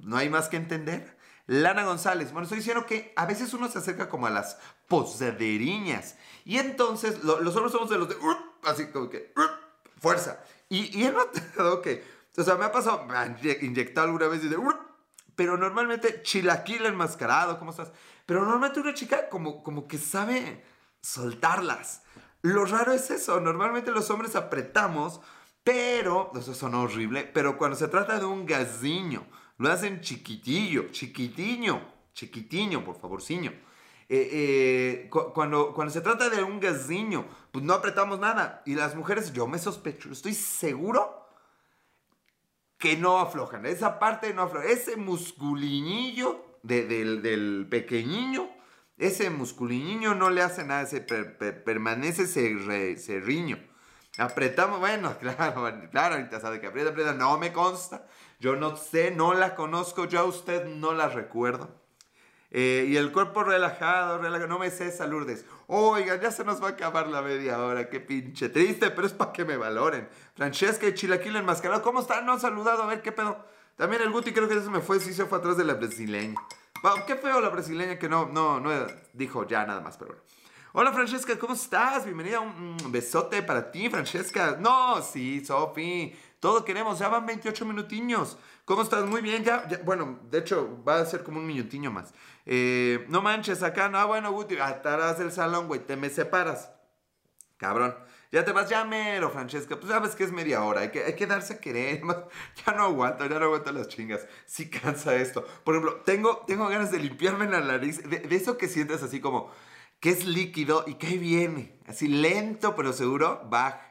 no hay más que entender. Lana González, bueno, estoy diciendo que a veces uno se acerca como a las posaderiñas. Y entonces, los hombres somos de los de, así como que, fuerza. Y, y he notado que, o sea, me ha pasado, me han inyectado alguna vez y de, pero normalmente chilaquil enmascarado, ¿cómo estás? Pero normalmente una chica como, como que sabe soltarlas. Lo raro es eso, normalmente los hombres apretamos pero, eso suena horrible, pero cuando se trata de un gaziño, lo hacen chiquitillo, chiquitiño, chiquitiño, por favor, ciño. Eh, eh, cuando, cuando se trata de un gaziño, pues no apretamos nada. Y las mujeres, yo me sospecho, estoy seguro que no aflojan. Esa parte no afloja. Ese musculinillo del, del pequeñiño, ese musculinillo no le hace nada, se permanece ese riño. Apretamos, bueno, [laughs] claro, claro, ahorita sabe que aprieta, aprieta, no me consta. Yo no sé, no la conozco, yo a usted no la recuerdo. Eh, y el cuerpo relajado, relajado, no me sé Lourdes. Oiga, ya se nos va a acabar la media hora, qué pinche triste, pero es para que me valoren. Francesca y Chilaquil enmascarado, ¿cómo están? No han saludado, a ver qué pedo. También el Guti creo que se me fue, sí se fue atrás de la brasileña. Wow, qué feo la brasileña que no, no, no dijo ya nada más, pero bueno. Hola Francesca, ¿cómo estás? Bienvenida, un besote para ti, Francesca. No, sí, Sofi, todo queremos, ya van 28 minutiños. ¿Cómo estás? Muy bien, ya, bueno, de hecho, va a ser como un minutinho más. Eh, no manches, acá, no, bueno, Guti, atarás el salón, güey, te me separas. Cabrón. Ya te vas, ya mero, Francesca. Pues sabes que es media hora. Hay que, hay que darse a querer. [laughs] Ya no aguanto, ya no aguanto las chingas. Sí cansa esto. Por ejemplo, tengo, tengo ganas de limpiarme la nariz. de eso que sientes así como que es líquido y que viene, así lento pero seguro, baja,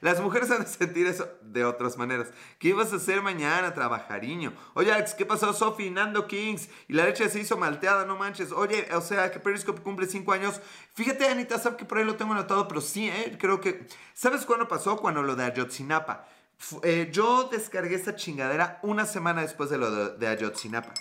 Las mujeres han de sentir eso de otras maneras. ¿Qué ibas a hacer mañana, trabajariño? Oye, Alex, ¿qué pasó, Sofi? Nando Kings. Y la leche se hizo malteada, no manches. Oye, o sea, que Periscope cumple 5 años. Fíjate, Anita, sabes que por ahí lo tengo anotado, pero sí, eh, creo que... ¿Sabes cuándo pasó? Cuando lo de Ayotzinapa. Eh, yo descargué esta chingadera una semana después de lo de, Ayotzinapa.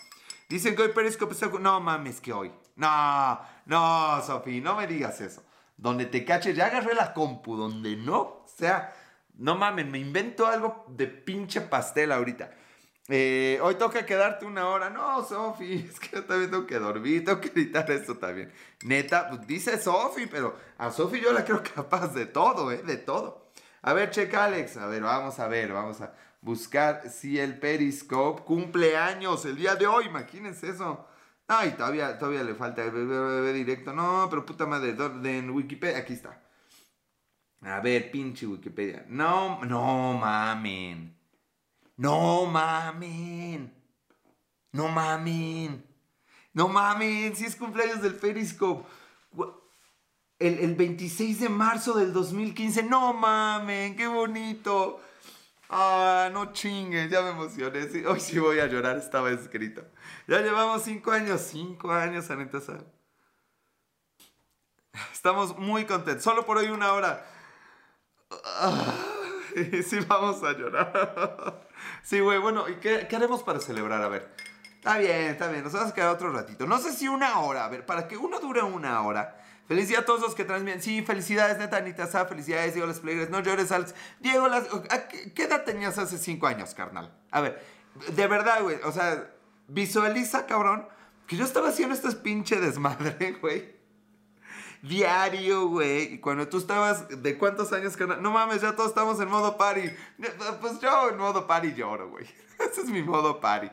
Dicen que hoy Periscope está... No mames, que hoy. No, no, Sofi, no me digas eso. Donde te cache, ya agarré la compu. Donde no, sea, no mames, me invento algo de pinche pastel ahorita. Eh, hoy toca quedarte una hora. No, Sofi, [laughs] es que yo también tengo que dormir, tengo que editar esto también. Neta, pues dice Sofi, pero a Sofi yo la creo capaz de todo, ¿eh? De todo. A ver, checa Alex. A ver, vamos a ver, vamos a buscar si el Periscope cumple años el día de hoy. Imagínense eso. Ay, todavía, todavía le falta el directo. No, pero puta madre, en Wikipedia, aquí está. A ver, pinche Wikipedia. No, no mamen. No mamen. No mamen. No mamen, si es cumpleaños del Periscope. El, el 26 de marzo del 2015. No mamen, qué bonito. Ah, no chingues, ya me emocioné. Hoy sí voy a llorar, estaba escrito. Ya llevamos cinco años, cinco años, Anita. Estamos muy contentos. Solo por hoy una hora. [laughs] Sí, vamos a llorar. [laughs] Sí, güey, bueno, ¿y qué, qué haremos para celebrar? A ver. Está bien, está bien, nos vamos a quedar otro ratito. No sé si una hora, a ver, para que uno dure una hora. Día a todos los que transmiten. Sí, felicidades, neta, Anita Sá, felicidades, Diego Las Players. No llores, Alex. Diego, las... ¿qué edad tenías hace cinco años, carnal? A ver, de verdad, güey, o sea, visualiza, cabrón, que yo estaba haciendo este pinche desmadre, [laughs] güey. Diario, güey. Y cuando tú estabas, ¿de cuántos años, carnal? No mames, ya todos estamos en modo party. Pues yo en modo party lloro, güey. [laughs] Ese es mi modo party.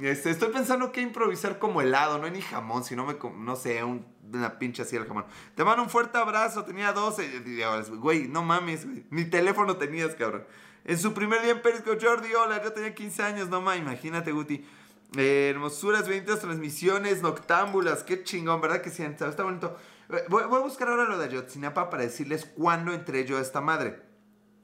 Este, estoy pensando que improvisar como helado, no ni jamón, sino me, no sé, una pinche así el jamón. Te mando un fuerte abrazo, tenía 12. Güey, no mames, güey. Ni teléfono tenías, cabrón. En su primer día en Periscope, Jordi, hola, yo tenía 15 años, no mames, imagínate, Guti. Eh, hermosuras, 20 transmisiones, noctámbulas, qué chingón, ¿verdad que sí? Está bonito. Eh, voy, a buscar ahora lo de Ayotzinapa para decirles cuándo entré yo a esta madre.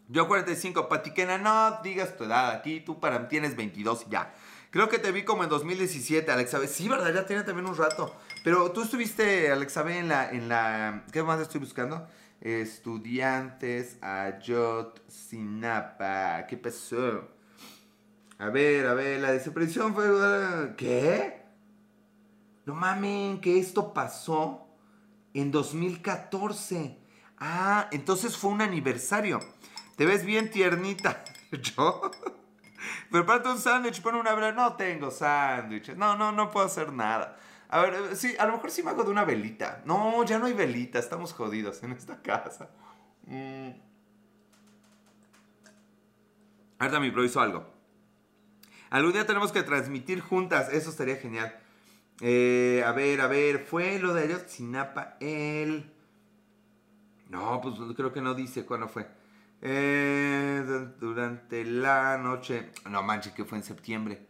Yo 45, Patiquena, no digas tu edad, aquí tú para mí tienes 22 y ya. Creo que te vi como en 2017, Alexa Sí, ¿verdad? Ya tiene también un rato. Pero tú estuviste, Alexa en la, en la... ¿Qué más estoy buscando? Estudiantes Ayotzinapa. ¿Qué pasó? A ver, a ver, la desaparición fue... ¿Qué? No mamen, que esto pasó en 2014. Ah, entonces fue un aniversario. Te ves bien tiernita. [laughs] ¿Yo? Prepárate un sándwich, pon una vela. No tengo sándwiches. No, no, no puedo hacer nada. A ver, eh, sí, a lo mejor sí me hago de una velita. No, ya no hay velita. Estamos jodidos en esta casa. Mm. Ahorita me improviso algo. Algún día tenemos que transmitir juntas. Eso estaría genial. Eh, a ver, a ver. Fue lo de Ayotzinapa el... No, pues creo que no dice cuándo fue. Eh, durante la noche. No manches, que fue en septiembre.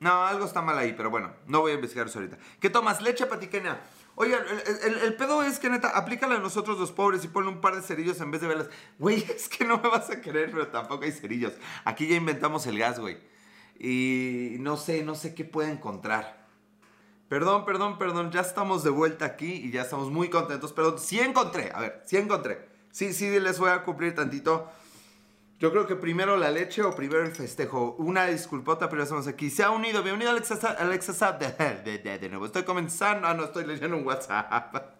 No, algo está mal ahí, pero bueno, no voy a investigar eso ahorita. ¿Qué tomas? Leche patiquena. Oigan, el, pedo es que neta, aplícala a nosotros los pobres y ponle un par de cerillos en vez de velas. Güey, [laughs] es que no me vas a querer, pero tampoco hay cerillos. Aquí ya inventamos el gas, güey. Y no sé, no sé qué puede encontrar. Perdón, perdón, perdón, ya estamos de vuelta aquí y ya estamos muy contentos. Perdón, sí encontré, a ver, sí encontré. Sí, sí, les voy a cumplir tantito. Yo creo que primero la leche o primero el festejo. Una disculpota, pero estamos aquí. Se ha unido. Bienvenido Alexa, Alexa de, de, de, nuevo. Estoy comenzando. Ah, no, estoy leyendo un WhatsApp. [laughs]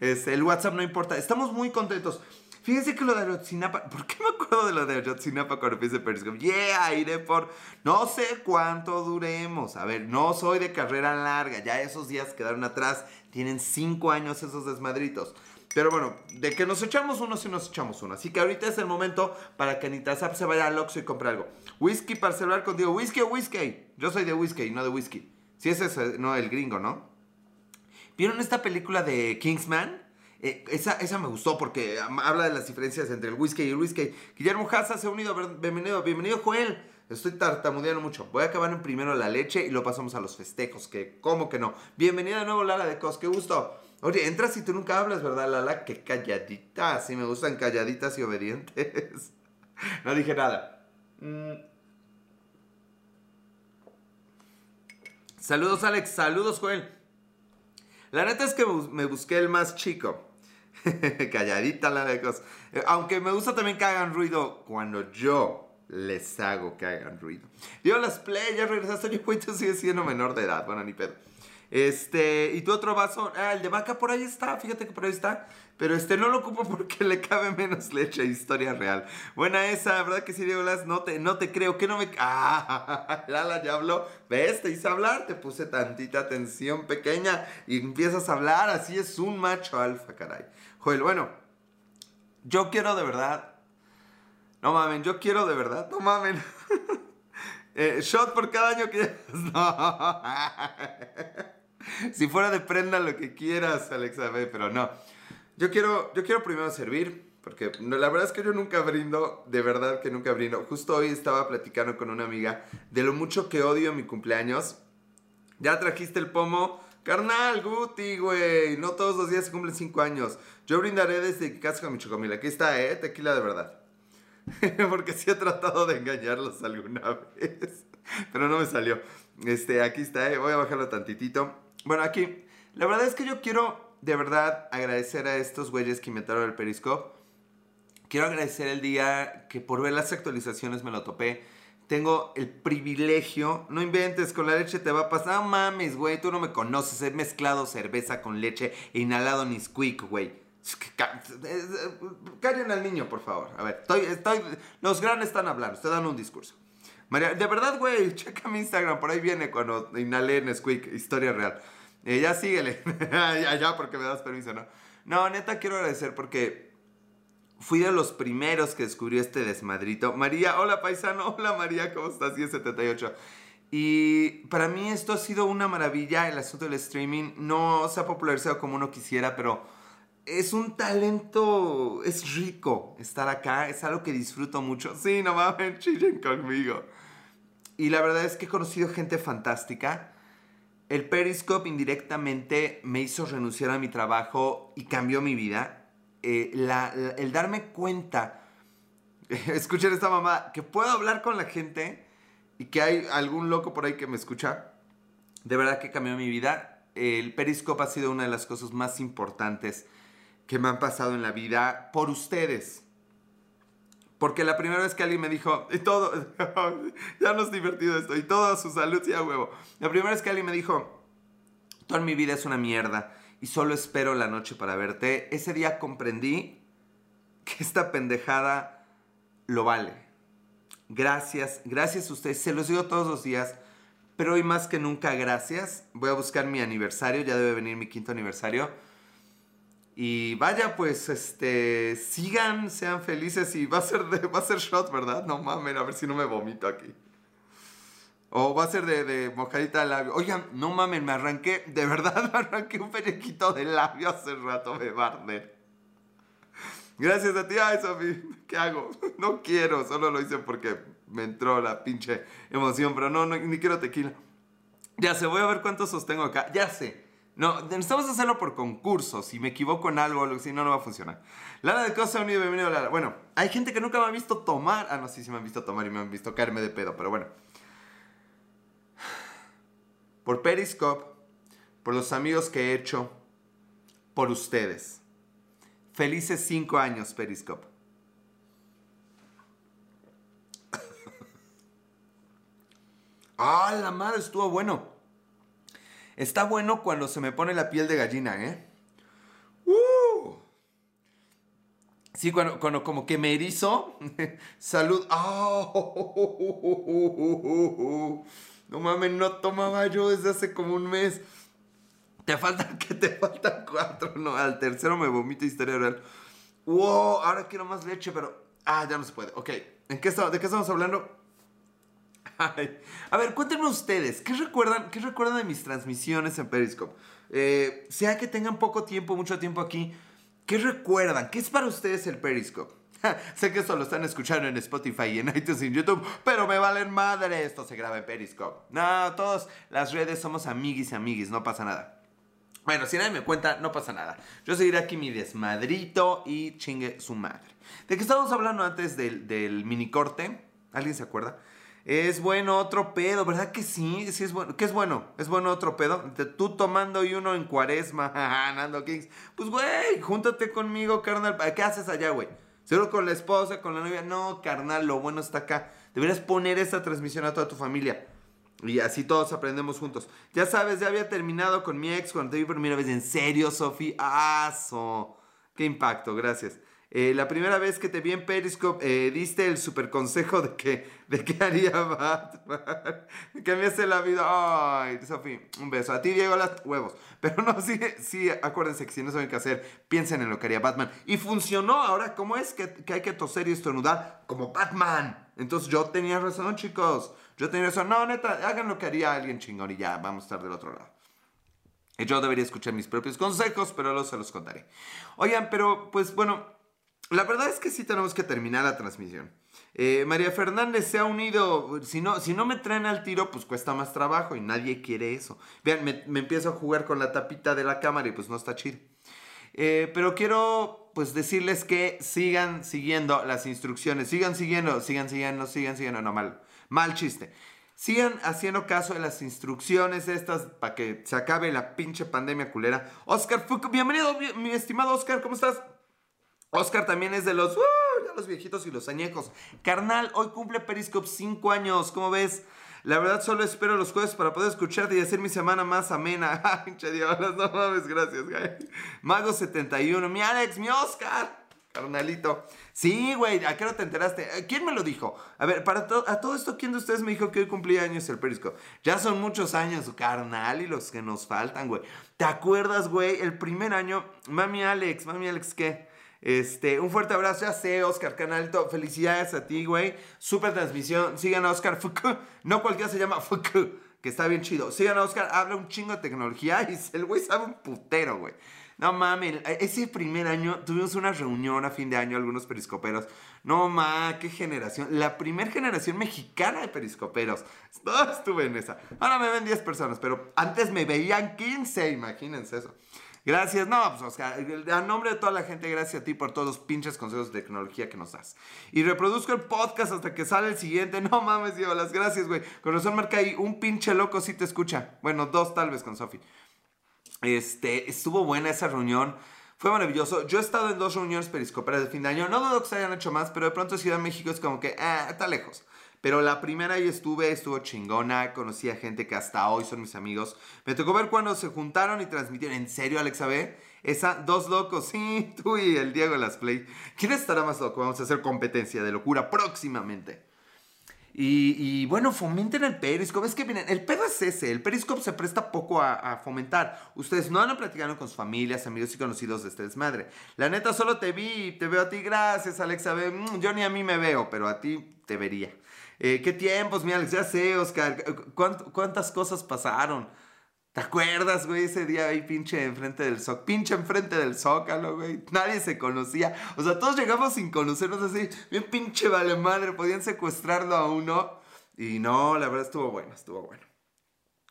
Este, el WhatsApp no importa. Estamos muy contentos. Fíjense que lo de Ayotzinapa, ¿por qué me acuerdo de lo de Ayotzinapa cuando empiece Periscope? Yeah, iré por no sé cuánto duremos. A ver, no soy de carrera larga, ya esos días quedaron atrás. Tienen cinco años esos desmadritos. Pero bueno, de que nos echamos uno, sí nos echamos uno. Así que ahorita es el momento para que Nitasap se vaya al Oxxo y compre algo. Whisky para celebrar contigo. ¿Whisky o whisky? Yo soy de whisky, no de whisky. Si ese es no el gringo, ¿no? ¿Vieron esta película de Kingsman? Eh, esa, esa me gustó porque habla de las diferencias entre el whisky y el whisky. Guillermo Haza se ha unido. Bienvenido, bienvenido Joel. Estoy tartamudeando mucho. Voy a acabar en primero la leche y lo pasamos a los festejos. Que, ¿cómo que no? Bienvenida de nuevo, Lara de Cos. Qué gusto. Oye, entras y tú nunca hablas, ¿verdad, Lala? Qué calladita. Sí, me gustan calladitas y obedientes. [laughs] no dije nada. Mm. Saludos, Alex. Saludos, Joel. La neta es que me busqué el más chico. [laughs] Calladita la de cosas. Eh, aunque me gusta también que hagan ruido cuando yo les hago que hagan ruido. Yo las play, ya regresaste, [laughs] yo cuento sigue siendo menor de edad. Bueno, ni pedo. Este, y tu otro vaso, ah, el de vaca por ahí está, fíjate que por ahí está. Pero este no lo ocupo [laughs] porque le cabe menos leche, historia real. Buena esa, ¿verdad que sí, Diego Las? No te, no te creo, que no me... [laughs] Ah, Lala ya habló. ¿Ves? Te hice hablar, te puse tantita atención pequeña y empiezas a hablar, así es un macho alfa, caray. Joel, bueno, yo quiero de verdad... No mamen, yo quiero de verdad, no mamen. [laughs] eh, shot por cada año que... No. [laughs] si fuera de prenda lo que quieras, Alexa pero no. Yo quiero, yo quiero primero servir, porque la verdad es que yo nunca brindo, de verdad que nunca brindo. Justo hoy estaba platicando con una amiga de lo mucho que odio mi cumpleaños. Ya trajiste el pomo. Carnal, Guti, güey. No todos los días se cumplen 5 años. Yo brindaré desde que casa con mi chocomil. Aquí está, eh. Tequila de verdad. [laughs] Porque sí he tratado de engañarlos alguna [laughs] vez. Pero no me salió. Este, aquí está, eh, voy a bajarlo tantitito. Bueno, aquí, la verdad es que yo quiero de verdad agradecer a estos güeyes que inventaron el Periscope. Quiero agradecer el día que por ver las actualizaciones me lo topé. Tengo el privilegio, no inventes, con la leche te va a pasar. No mames, güey, tú no me conoces. He mezclado cerveza con leche e inhalado Nisquik, güey. Callen al niño, por favor. A ver, estoy, estoy, los grandes están hablando, estoy dando un discurso. María, de verdad, güey, [laughs] checa mi Instagram, por ahí viene cuando inhalé Nesquik, historia real. Eh, ya síguele, [laughs] ya, ya, porque me das permiso, ¿no? No, neta, quiero agradecer porque fui de los primeros que descubrió este desmadrito. María, hola paisano, [laughs] hola María, ¿cómo estás? 1078. Y para mí esto ha sido una maravilla, el asunto del streaming. No se ha popularizado como uno quisiera, pero es un talento, es rico estar acá, es algo que disfruto mucho. Sí, no mames, chillen conmigo. Y la verdad es que he conocido gente fantástica. El Periscope indirectamente me hizo renunciar a mi trabajo y cambió mi vida. Eh, el darme cuenta, [laughs] escuchen esta mamá, que puedo hablar con la gente y que hay algún loco por ahí que me escucha, de verdad que cambió mi vida. El Periscope ha sido una de las cosas más importantes que me han pasado en la vida por ustedes. Porque la primera vez que alguien me dijo, y todo, [laughs] ya no es divertido esto, y toda su salud, sí a huevo. La primera vez que alguien me dijo, toda mi vida es una mierda y solo espero la noche para verte, ese día comprendí que esta pendejada lo vale. Gracias, gracias a ustedes, se los digo todos los días, pero hoy más que nunca gracias. Voy a buscar mi aniversario, ya debe venir mi quinto aniversario y vaya, pues, este, sigan, sean felices y va a ser, de, va a ser shot, ¿verdad? No mames, a ver si no me vomito aquí. O va a ser de, de mojadita de labio. Oigan, no mames, me arranqué, de verdad [laughs] me arranqué un pellequito de labio hace rato, me barde. Gracias a ti, ay, Sofi, ¿qué hago? [laughs] No quiero, solo lo hice porque me entró la pinche emoción, pero no, no ni quiero tequila. Ya sé, voy a ver cuántos sostengo acá, ya sé. No, necesitamos hacerlo por concurso. Si me equivoco en algo, si no, no va a funcionar. Lara de Cosa Unido, bienvenido Lara. Bueno, hay gente que nunca me ha visto tomar. Ah, no, sí, sí me han visto tomar y me han visto caerme de pedo, pero bueno. Por Periscope, por los amigos que he hecho, por ustedes. Felices cinco años, Periscope. [laughs] ah, la madre, estuvo bueno. Está bueno cuando se me pone la piel de gallina, ¿eh? ¡Uh! Sí, cuando, cuando como que me erizo. [laughs] Salud. ¡Oh! No mames, no tomaba yo desde hace como un mes. Te faltan, [laughs] que te faltan cuatro. No, al tercero me vomito historia real. ¡Wow! Ahora quiero más leche, pero... Ah, ya no se puede. Ok. ¿En qué ¿De qué estamos hablando? A ver, cuéntenme ustedes, ¿qué recuerdan, ¿qué recuerdan de mis transmisiones en Periscope? Eh, sea que tengan poco tiempo, mucho tiempo aquí, ¿qué recuerdan? ¿Qué es para ustedes el Periscope? sé que esto lo están escuchando en Spotify y en iTunes y en YouTube, pero me valen madre, esto se graba en Periscope. No, todas las redes somos amiguis y amiguis, no pasa nada. Bueno, si nadie me cuenta, no pasa nada. Yo seguiré aquí mi desmadrito y chingue su madre. ¿De qué estábamos hablando antes del, del mini corte? ¿Alguien se acuerda? Es bueno otro pedo, ¿verdad que sí? Sí es bueno. ¿Qué es bueno? ¿Es bueno otro pedo? Tú tomando y uno en cuaresma, [laughs] Nando Kings. Pues, güey, júntate conmigo, carnal. ¿Qué haces allá, güey? ¿Seguro con la esposa, con la novia? No, carnal, lo bueno está acá. Deberías poner esta transmisión a toda tu familia. Y así todos aprendemos juntos. Ya sabes, ya había terminado con mi ex cuando te vi por primera vez. ¿En serio, Sofi? ¡Aso! ¡Qué impacto! Gracias. Eh, la primera vez que te vi en Periscope, eh, diste el super consejo de que, de que haría Batman. [laughs] hace la vida. Ay, Sofi, un beso. A ti, Diego, las huevos. Pero no, sí, sí, acuérdense que si no saben qué hacer, piensen en lo que haría Batman. Y funcionó. Ahora, ¿cómo es que, que hay que toser y estornudar? Como Batman. Entonces yo tenía razón, chicos. Yo tenía razón. No, neta, hagan lo que haría alguien chingón y ya, vamos a estar del otro lado. Yo debería escuchar mis propios consejos, pero luego se los contaré. Oigan, pero pues bueno, la verdad es que sí tenemos que terminar la transmisión. Eh, María Fernández se ha unido. Si no, si no me traen al tiro, pues cuesta más trabajo y nadie quiere eso. Vean, me, empiezo a jugar con la tapita de la cámara y pues no está chido. Eh, pero quiero pues decirles que sigan siguiendo las instrucciones, sigan siguiendo, sigan siguiendo, sigan siguiendo, no mal, mal chiste. Sigan haciendo caso de las instrucciones estas para que se acabe la pinche pandemia culera. Oscar bienvenido, mi estimado Oscar, ¿cómo estás? Oscar también es de los, uh, los viejitos y los añejos. Carnal, hoy cumple Periscope 5 años, ¿cómo ves? La verdad solo espero los jueves para poder escucharte y hacer mi semana más amena. [laughs] Pinche Dios, no mames, gracias, güey. Mago71, mi Alex, mi Oscar. Carnalito. Sí, güey, ¿a qué no te enteraste? Eh, ¿Quién me lo dijo? A ver, para a todo esto, ¿quién de ustedes me dijo que hoy cumplía años el Periscope? Ya son muchos años, carnal, y los que nos faltan, güey. ¿Te acuerdas, güey? El primer año, mami Alex, mami Alex, ¿qué? Este, un fuerte abrazo, ya sé, Oscar Canalto. Felicidades a ti, güey. Super transmisión. Sigan a Oscar Fuku. [laughs] No cualquiera se llama Fuku, que está bien chido. Sigan a Oscar, habla un chingo de tecnología [laughs] y el güey sabe un putero, güey. No mames, ese primer año tuvimos una reunión a fin de año, algunos periscoperos. No mames, qué generación. La primera generación mexicana de periscoperos. [laughs] estuve en esa. Ahora me ven 10 personas, pero antes me veían 15, imagínense eso. Gracias, no, pues Oscar, a nombre de toda la gente, gracias a ti por todos los pinches consejos de tecnología que nos das. Y reproduzco el podcast hasta que sale el siguiente. [laughs] No mames, Diego, las gracias, güey. Con razón marca ahí, un pinche loco sí te escucha. Bueno, dos tal vez con Sofi. Este, estuvo buena esa reunión. Fue maravilloso. Yo he estado en dos reuniones periscoperas de fin de año. No dudo que se hayan hecho más, pero de pronto Ciudad de México es como que, ah, está lejos. Pero la primera ahí estuve, estuvo chingona, conocí a gente que hasta hoy son mis amigos. Me tocó ver cuando se juntaron y transmitieron. ¿En serio, Alexa B? Esa, dos locos, sí, [laughs] tú y el Diego Las Play. ¿Quién estará más loco? Vamos a hacer competencia de locura próximamente. Y, bueno, fomenten el Periscope. Es que miren, el pedo es ese. El Periscope se presta poco a, fomentar. Ustedes no han platicado con sus familias, amigos y conocidos de este desmadre. La neta, solo te vi, te veo a ti. Gracias, Alexa. Mm, yo ni a mí me veo, pero a ti te vería. Eh, ¿Qué tiempos, mi Alex? Ya sé, Oscar. ¿Cuántas cosas pasaron? ¿Te acuerdas, güey? Ese día ahí pinche enfrente del zócalo. Pinche enfrente del zócalo, güey. Nadie se conocía. O sea, todos llegamos sin conocernos así. Bien pinche vale madre. Podían secuestrarlo a uno. Y no, la verdad estuvo bueno, estuvo bueno.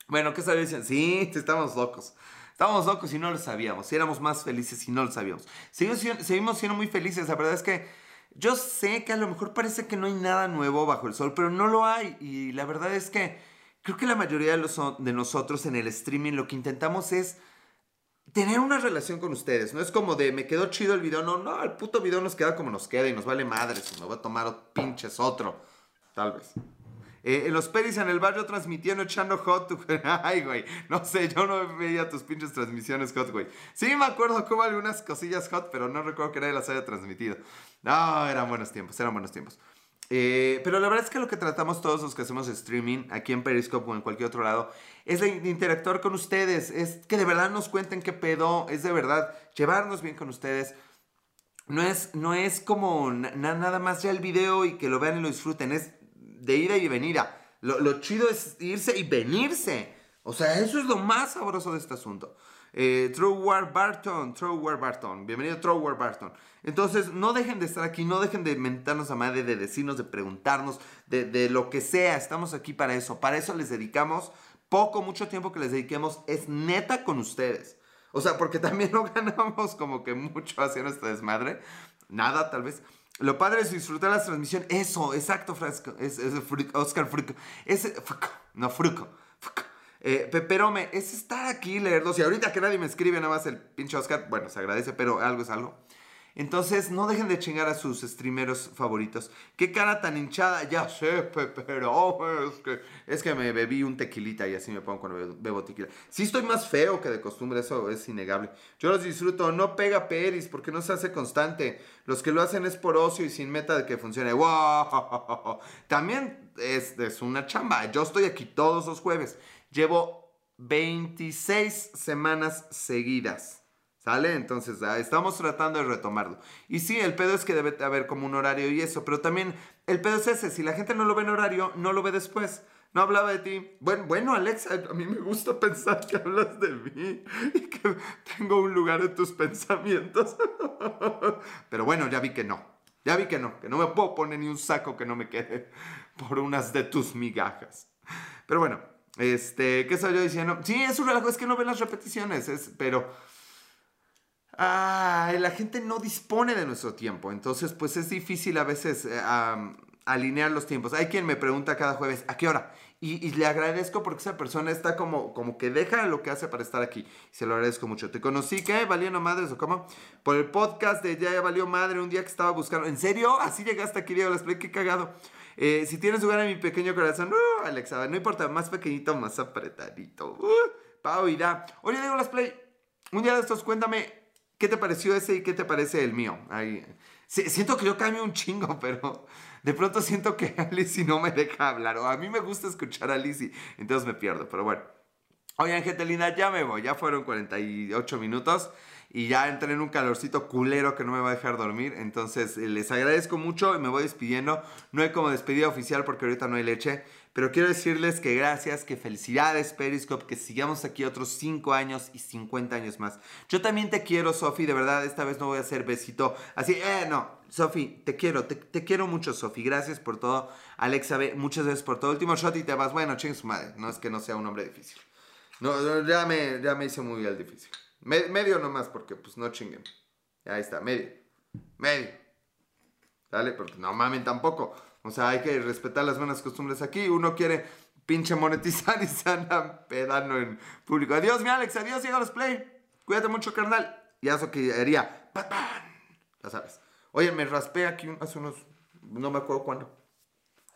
Bueno, ¿qué sabías? Sí, estábamos locos. Estábamos locos y no lo sabíamos. Éramos más felices y no lo sabíamos. Seguimos siendo muy felices. La verdad es que yo sé que a lo mejor parece que no hay nada nuevo bajo el sol, pero no lo hay. Y la verdad es que creo que la mayoría de, nosotros en el streaming lo que intentamos es tener una relación con ustedes. No es como de me quedó chido el video. No, no, el puto video nos queda como nos queda y nos vale madres. Me voy a tomar pinches otro. Tal vez. Eh, en los peris en el barrio transmitiendo echando hot, [laughs] Ay, güey. No sé, yo no veía tus pinches transmisiones hot, güey. Sí me acuerdo como algunas cosillas hot, pero no recuerdo que nadie las haya transmitido. No, eran buenos tiempos, eran buenos tiempos. Eh, pero la verdad es que lo que tratamos todos los que hacemos streaming, aquí en Periscope o en cualquier otro lado, es de interactuar con ustedes. Es que de verdad nos cuenten qué pedo. Es de verdad llevarnos bien con ustedes. No es, no es como nada más ya el video y que lo vean y lo disfruten. Es de ida y venida. Lo, lo chido es irse y venirse. O sea, eso es lo más sabroso de este asunto. Eh, True War Barton, True War Barton, bienvenido True War Barton. Entonces, no dejen de estar aquí, no dejen de mentarnos a madre, de decirnos, de preguntarnos, de, de lo que sea. Estamos aquí para eso. Para eso les dedicamos poco, mucho tiempo que les dediquemos. Es neta con ustedes. O sea, porque también [laughs] no ganamos como que mucho haciendo esta desmadre. Nada, tal vez. Lo padre es disfrutar la transmisión. Eso, exacto, Frasco. Es, Oscar Fruco. Es, no, Fruco. Eh, pero me, es estar aquí, leerlos. Y ahorita que nadie me escribe nada más el pinche Oscar, bueno, se agradece, pero algo es algo. Entonces, no dejen de chingar a sus streameros favoritos. Qué cara tan hinchada, ya sé, pero es que, es que me bebí un tequilita y así me pongo cuando bebo tequila. Sí estoy más feo que de costumbre, eso es innegable. Yo los disfruto, no pega peris porque no se hace constante. Los que lo hacen es por ocio y sin meta de que funcione. ¡Wow! [laughs] También es, es una chamba. Yo estoy aquí todos los jueves. Llevo 26 semanas seguidas. ¿Sale? Entonces, ah, estamos tratando de retomarlo. Y sí, el pedo es que debe haber como un horario y eso, pero también el pedo es ese, si la gente no lo ve en horario, no lo ve después. No hablaba de ti. Bueno, bueno, Alexa, a mí me gusta pensar que hablas de mí y que tengo un lugar en tus pensamientos. [laughs] Pero bueno, ya vi que no. Ya vi que no, que no me puedo poner ni un saco que no me quede por unas de tus migajas. Pero bueno, este, ¿qué estaba yo diciendo? Sí, es un relajo, es que no ven las repeticiones, es, pero ah, la gente no dispone de nuestro tiempo. Entonces, pues es difícil a veces eh, alinear los tiempos. Hay quien me pregunta cada jueves, ¿a qué hora? Y, le agradezco porque esa persona está como, como que deja lo que hace para estar aquí. Se lo agradezco mucho. Te conocí, ¿qué? ¿Valiendo madres o cómo? Por el podcast de Ya Valió Madre, un día que estaba buscando. ¿En serio? Así llegaste aquí, Diego Las qué cagado. Eh, si tienes lugar en mi pequeño corazón, uh, Alexa, no importa, más pequeñito, más apretadito. Uh, Pau irá. Oye, Diego Las Play, un día de estos, cuéntame, ¿qué te pareció ese y qué te parece el mío? Ahí. Siento que yo cambio un chingo, [laughs] pero de pronto siento que Alicia no me deja hablar. O a mí me gusta escuchar a Alicia, entonces me pierdo, pero bueno. Oigan, gente linda, ya me voy. Ya fueron 48 minutos y ya entré en un calorcito culero que no me va a dejar dormir. Entonces, eh, les agradezco mucho y me voy despidiendo. No hay como despedida oficial porque ahorita no hay leche. Pero quiero decirles que gracias, que felicidades Periscope, que sigamos aquí otros 5 años y 50 años más. Yo también te quiero, Sofi, de verdad, esta vez no voy a hacer besito así, eh, no. Sofi, te quiero, te, te quiero mucho, Sofi. Gracias por todo. Alexa B, muchas gracias por todo. Último shot y te vas. Bueno, ching su madre. No es que no sea un hombre difícil. No, no, ya me, ya me hice muy al difícil. Me- medio nomás, porque pues no chinguen. Ahí está, medio. Medio. Dale, porque no mamen tampoco. O sea, hay que respetar las buenas costumbres aquí. Uno quiere pinche monetizar y se anda pedando en público. Adiós, mi Alex. Adiós, llega los play. Cuídate mucho, carnal. Y eso que haría. ¡Pan, pan! Ya sabes. Oye, me raspé aquí hace unos. No me acuerdo cuándo.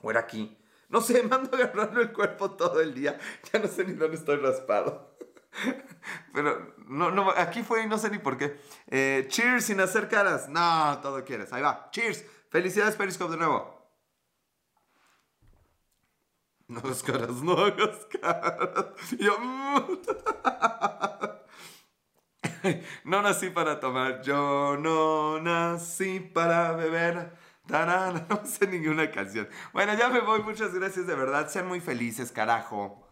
O era aquí. No sé, [laughs] me ando agarrando el cuerpo todo el día. Ya no sé ni dónde estoy raspado. [laughs] Pero no, no, aquí fue y no sé ni por qué. Eh, cheers sin hacer caras. No, todo quieres. Ahí va. Cheers. Felicidades, Periscope, de nuevo. No hagas caras, no hagas caras. Yo, mm. [laughs] No nací para tomar, yo no nací para beber. Tarara, [laughs] no sé ninguna canción. Bueno, ya me voy, muchas gracias de verdad. Sean muy felices, carajo.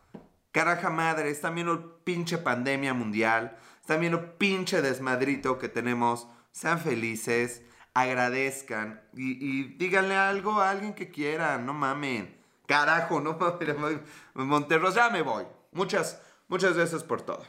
Caraja madre, están viendo pinche pandemia mundial. Están viendo pinche desmadrito que tenemos. Sean felices, agradezcan y, y díganle algo a alguien que quieran. No mamen. Carajo, no [laughs] mamen. Monterros, ya me voy. Muchas, muchas gracias por todo.